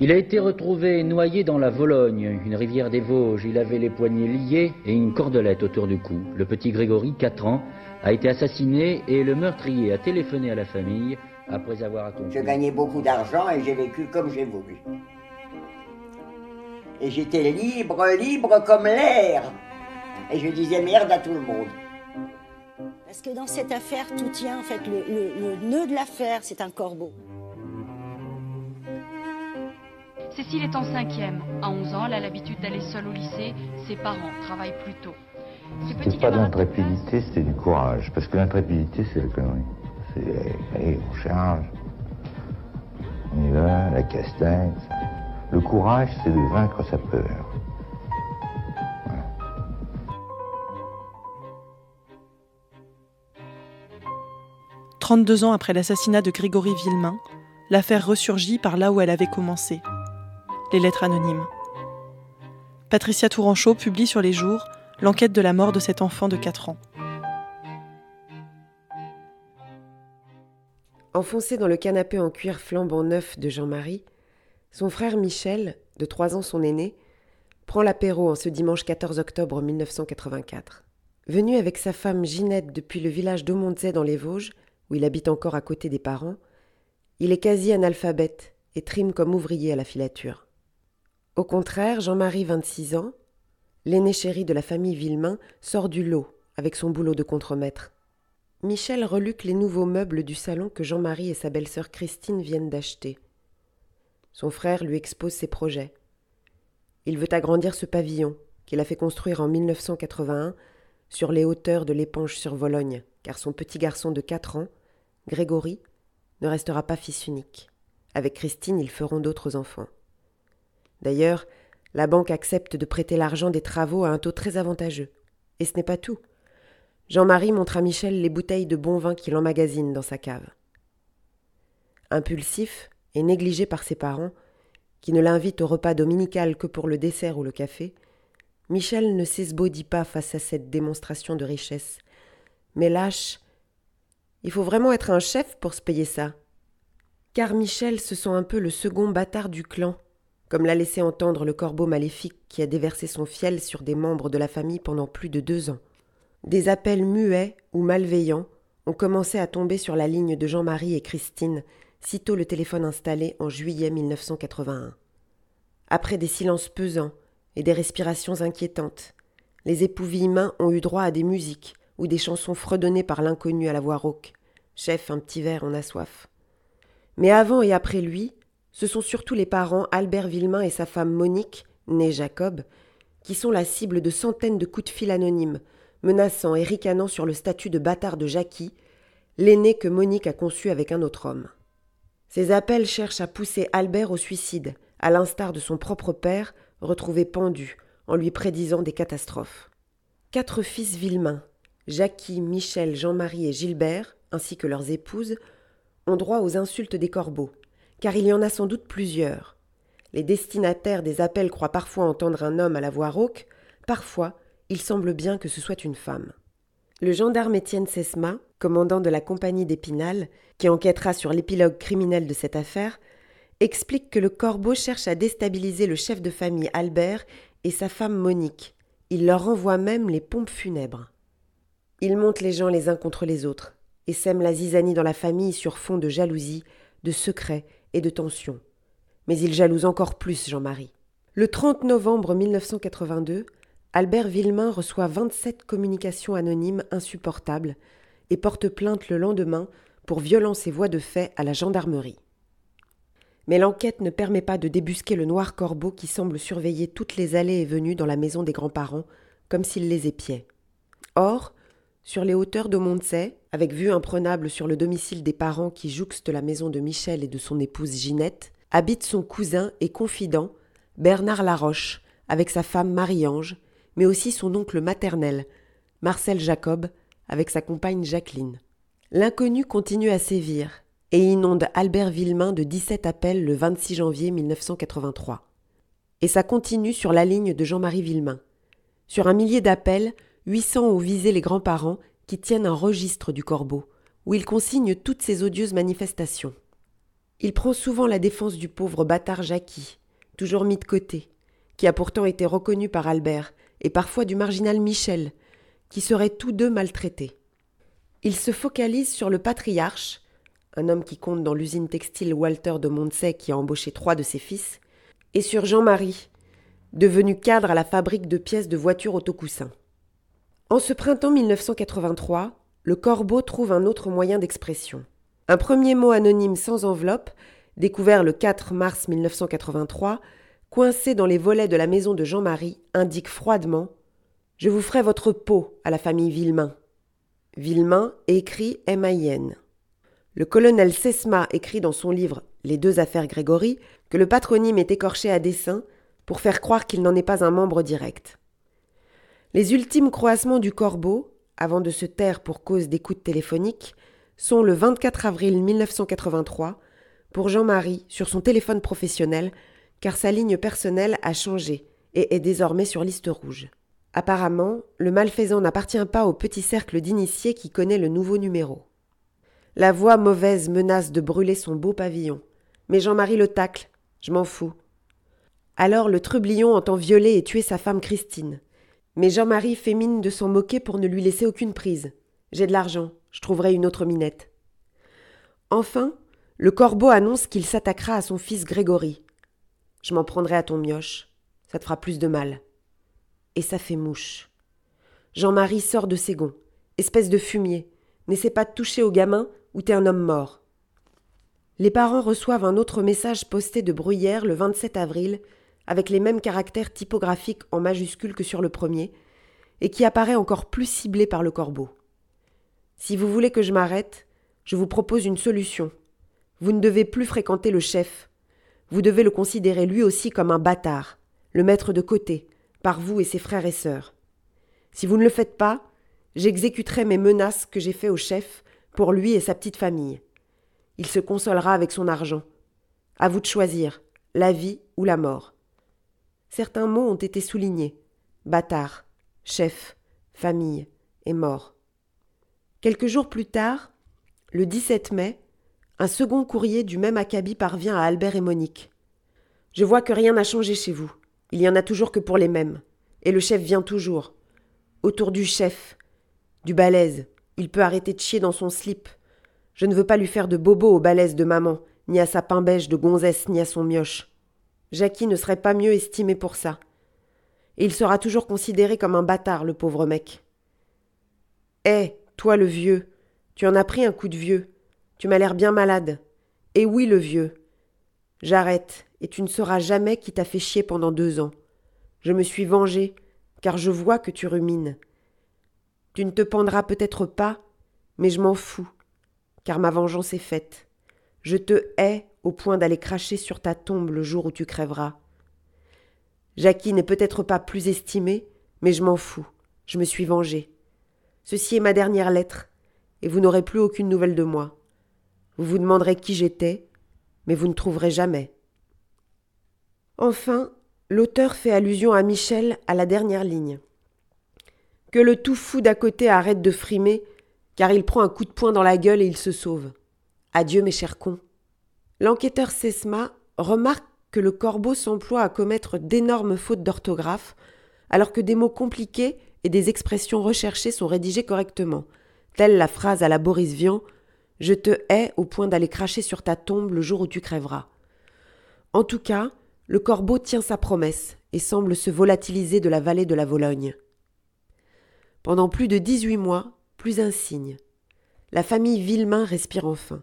Il a été retrouvé noyé dans la Vologne, une rivière des Vosges. Il avait les poignets liés et une cordelette autour du cou. Le petit Grégory, 4 ans, a été assassiné et le meurtrier a téléphoné à la famille après avoir accompli. Je gagnais beaucoup d'argent et j'ai vécu comme j'ai voulu. Et j'étais libre, libre comme l'air. Et je disais merde à tout le monde. Parce que dans cette affaire, tout tient, en fait, le, le- le nœud de l'affaire, c'est un corbeau. Cécile est en cinquième. À 11 ans, elle a l'habitude d'aller seule au lycée. Ses parents travaillent plus tôt. Ce C'est pas de l'intrépidité, c'est du courage. Parce que l'intrépidité, c'est la connerie. C'est, allez, on charge. On y va, la castagne. Le courage, c'est de vaincre sa peur. 32 ans après l'assassinat de Grégory Villemain, l'affaire ressurgit par là où elle avait commencé. Les lettres anonymes. Patricia Touranchot publie sur les jours l'enquête de la mort de cet enfant de 4 ans. Enfoncé dans le canapé en cuir flambant neuf de Jean-Marie, son frère Michel, de trois ans son aîné, prend l'apéro en ce dimanche 14 octobre 1984. Venu avec sa femme Ginette depuis le village d'Aumontzey dans les Vosges, où il habite encore à côté des parents, il est quasi analphabète et trime comme ouvrier à la filature. Au contraire, Jean-Marie, 26 ans, l'aîné chéri de la famille Villemain, sort du lot avec son boulot de contremaître. Michel reluque les nouveaux meubles du salon que Jean-Marie et sa belle-sœur Christine viennent d'acheter. Son frère lui expose ses projets. Il veut agrandir ce pavillon qu'il a fait construire en 1981 sur les hauteurs de l'éponge sur Vologne, car son petit garçon de 4 ans, Grégory, ne restera pas fils unique. Avec Christine, ils feront d'autres enfants. D'ailleurs, la banque accepte de prêter l'argent des travaux à un taux très avantageux. Et ce n'est pas tout. Jean-Marie montre à Michel les bouteilles de bon vin qu'il emmagasine dans sa cave. Impulsif et négligé par ses parents, qui ne l'invitent au repas dominical que pour le dessert ou le café, Michel ne s'esbaudit pas face à cette démonstration de richesse. Mais lâche. Il faut vraiment être un chef pour se payer ça. Car Michel se sent un peu le second bâtard du clan, comme l'a laissé entendre le corbeau maléfique qui a déversé son fiel sur des membres de la famille pendant plus de deux ans. Des appels muets ou malveillants ont commencé à tomber sur la ligne de Jean-Marie et Christine, sitôt le téléphone installé en juillet 1981. Après des silences pesants et des respirations inquiétantes, les épouvillements ont eu droit à des musiques ou des chansons fredonnées par l'inconnu à la voix rauque. Chef, un petit verre, on a soif. Mais avant et après lui, ce sont surtout les parents Albert Villemain et sa femme Monique, née Jacob, qui sont la cible de centaines de coups de fil anonymes, menaçant et ricanant sur le statut de bâtard de Jackie, l'aîné que Monique a conçu avec un autre homme. Ces appels cherchent à pousser Albert au suicide, à l'instar de son propre père, retrouvé pendu, en lui prédisant des catastrophes. Quatre fils Villemain, Jackie, Michel, Jean-Marie et Gilbert, ainsi que leurs épouses, ont droit aux insultes des corbeaux, car il y en a sans doute plusieurs. Les destinataires des appels croient parfois entendre un homme à la voix rauque, parfois il semble bien que ce soit une femme. Le gendarme Étienne Sesma, commandant de la compagnie d'Épinal, qui enquêtera sur l'épilogue criminel de cette affaire, explique que le corbeau cherche à déstabiliser le chef de famille Albert et sa femme Monique. Il leur envoie même les pompes funèbres. Il monte les gens les uns contre les autres et sème la zizanie dans la famille sur fond de jalousie, de secrets et de tension. Mais il jalouse encore plus Jean-Marie. Le 30 novembre 1982, Albert Villemain reçoit 27 communications anonymes insupportables et porte plainte le lendemain pour violence et voies de fait à la gendarmerie. Mais l'enquête ne permet pas de débusquer le noir corbeau qui semble surveiller toutes les allées et venues dans la maison des grands-parents, comme s'il les épiait. Or, sur les hauteurs de Montsey, avec vue imprenable sur le domicile des parents qui jouxte la maison de Michel et de son épouse Ginette, habite son cousin et confident, Bernard Laroche, avec sa femme Marie-Ange, mais aussi son oncle maternel, Marcel Jacob, avec sa compagne Jacqueline. L'inconnu continue à sévir et inonde Albert Villemain de 17 appels le 26 janvier 1983. Et ça continue sur la ligne de Jean-Marie Villemain. Sur un millier d'appels, 800 ont visé les grands-parents qui tiennent un registre du corbeau, où ils consignent toutes ces odieuses manifestations. Il prend souvent la défense du pauvre bâtard Jackie, toujours mis de côté, qui a pourtant été reconnu par Albert, et parfois du marginal Michel, qui seraient tous deux maltraités. Il se focalise sur le patriarche, un homme qui compte dans l'usine textile Walter de Montsey qui a embauché trois de ses fils, et sur Jean-Marie, devenu cadre à la fabrique de pièces de voitures autocoussins. En ce printemps 1983, le corbeau trouve un autre moyen d'expression. Un premier mot anonyme sans enveloppe, découvert le 4 mars 1983, coincé dans les volets de la maison de Jean-Marie, indique froidement Je vous ferai votre peau à la famille Villemain. Villemain écrit M-I-N. Le colonel Sesma écrit dans son livre Les deux affaires Grégory que le patronyme est écorché à dessein pour faire croire qu'il n'en est pas un membre direct. Les ultimes croissements du corbeau, avant de se taire pour cause d'écoute téléphonique, sont le 24 avril 1983 pour Jean-Marie sur son téléphone professionnel car sa ligne personnelle a changé et est désormais sur liste rouge. Apparemment, le malfaisant n'appartient pas au petit cercle d'initiés qui connaît le nouveau numéro. La voix mauvaise menace de brûler son beau pavillon. Mais Jean-Marie le tacle. Je m'en fous. Alors le trublion entend violer et tuer sa femme Christine. Mais Jean-Marie fait mine de s'en moquer pour ne lui laisser aucune prise. J'ai de l'argent, je trouverai une autre minette. Enfin, le corbeau annonce qu'il s'attaquera à son fils Grégory. Je m'en prendrai à ton mioche. Ça te fera plus de mal. Et ça fait mouche. Jean-Marie sort de ses gonds. Espèce de fumier. N'essaie pas de toucher au gamin ou t'es un homme mort. Les parents reçoivent un autre message posté de Bruyère le 27 avril, avec les mêmes caractères typographiques en majuscules que sur le premier, et qui apparaît encore plus ciblé par le corbeau. Si vous voulez que je m'arrête, je vous propose une solution. Vous ne devez plus fréquenter le chef. Vous devez le considérer lui aussi comme un bâtard, le mettre de côté, par vous et ses frères et sœurs. Si vous ne le faites pas, j'exécuterai mes menaces que j'ai faites au chef pour lui et sa petite famille. Il se consolera avec son argent. À vous de choisir, la vie ou la mort. Certains mots ont été soulignés bâtard, chef, famille et mort. Quelques jours plus tard, le 17 mai, un second courrier du même acabit parvient à Albert et Monique. Je vois que rien n'a changé chez vous. Il y en a toujours que pour les mêmes. Et le chef vient toujours. Autour du chef. Du balèze. Il peut arrêter de chier dans son slip. Je ne veux pas lui faire de bobo au balèze de maman, ni à sa pain-bêche de gonzesse, ni à son mioche. Jackie ne serait pas mieux estimé pour ça. Et il sera toujours considéré comme un bâtard, le pauvre mec. Eh, toi le vieux, tu en as pris un coup de vieux. Tu m'as l'air bien malade. Et oui, le vieux. J'arrête, et tu ne sauras jamais qui t'a fait chier pendant deux ans. Je me suis vengé, car je vois que tu rumines. Tu ne te pendras peut-être pas, mais je m'en fous, car ma vengeance est faite. Je te hais au point d'aller cracher sur ta tombe le jour où tu crèveras. Jackie n'est peut-être pas plus estimé, mais je m'en fous. Je me suis vengé. Ceci est ma dernière lettre, et vous n'aurez plus aucune nouvelle de moi. Vous vous demanderez qui j'étais, mais vous ne trouverez jamais. Enfin, l'auteur fait allusion à Michel à la dernière ligne. Que le tout fou d'à côté arrête de frimer, car il prend un coup de poing dans la gueule et il se sauve. Adieu mes chers cons. L'enquêteur Sesma remarque que le corbeau s'emploie à commettre d'énormes fautes d'orthographe, alors que des mots compliqués et des expressions recherchées sont rédigés correctement, telle la phrase à la Boris Vian je te hais au point d'aller cracher sur ta tombe le jour où tu crèveras. En tout cas, le corbeau tient sa promesse et semble se volatiliser de la vallée de la Vologne. Pendant plus de dix-huit mois, plus un signe. La famille Villemain respire enfin.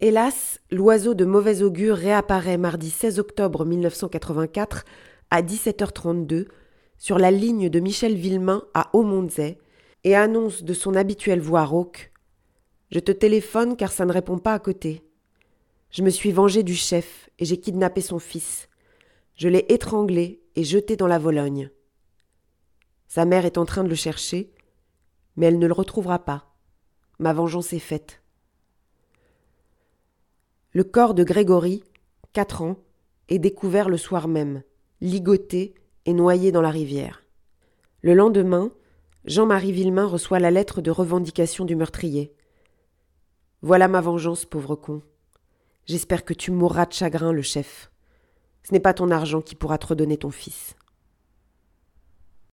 Hélas, l'oiseau de mauvais augure réapparaît mardi 16 octobre 1984 à 17h32 sur la ligne de Michel Villemain à Aumontzey et annonce de son habituelle voix rauque je te téléphone car ça ne répond pas à côté. Je me suis vengé du chef et j'ai kidnappé son fils. Je l'ai étranglé et jeté dans la Vologne. Sa mère est en train de le chercher, mais elle ne le retrouvera pas. Ma vengeance est faite. Le corps de Grégory, quatre ans, est découvert le soir même, ligoté et noyé dans la rivière. Le lendemain, Jean-Marie Villemain reçoit la lettre de revendication du meurtrier. Voilà ma vengeance, pauvre con. J'espère que tu mourras de chagrin, le chef. Ce n'est pas ton argent qui pourra te redonner ton fils.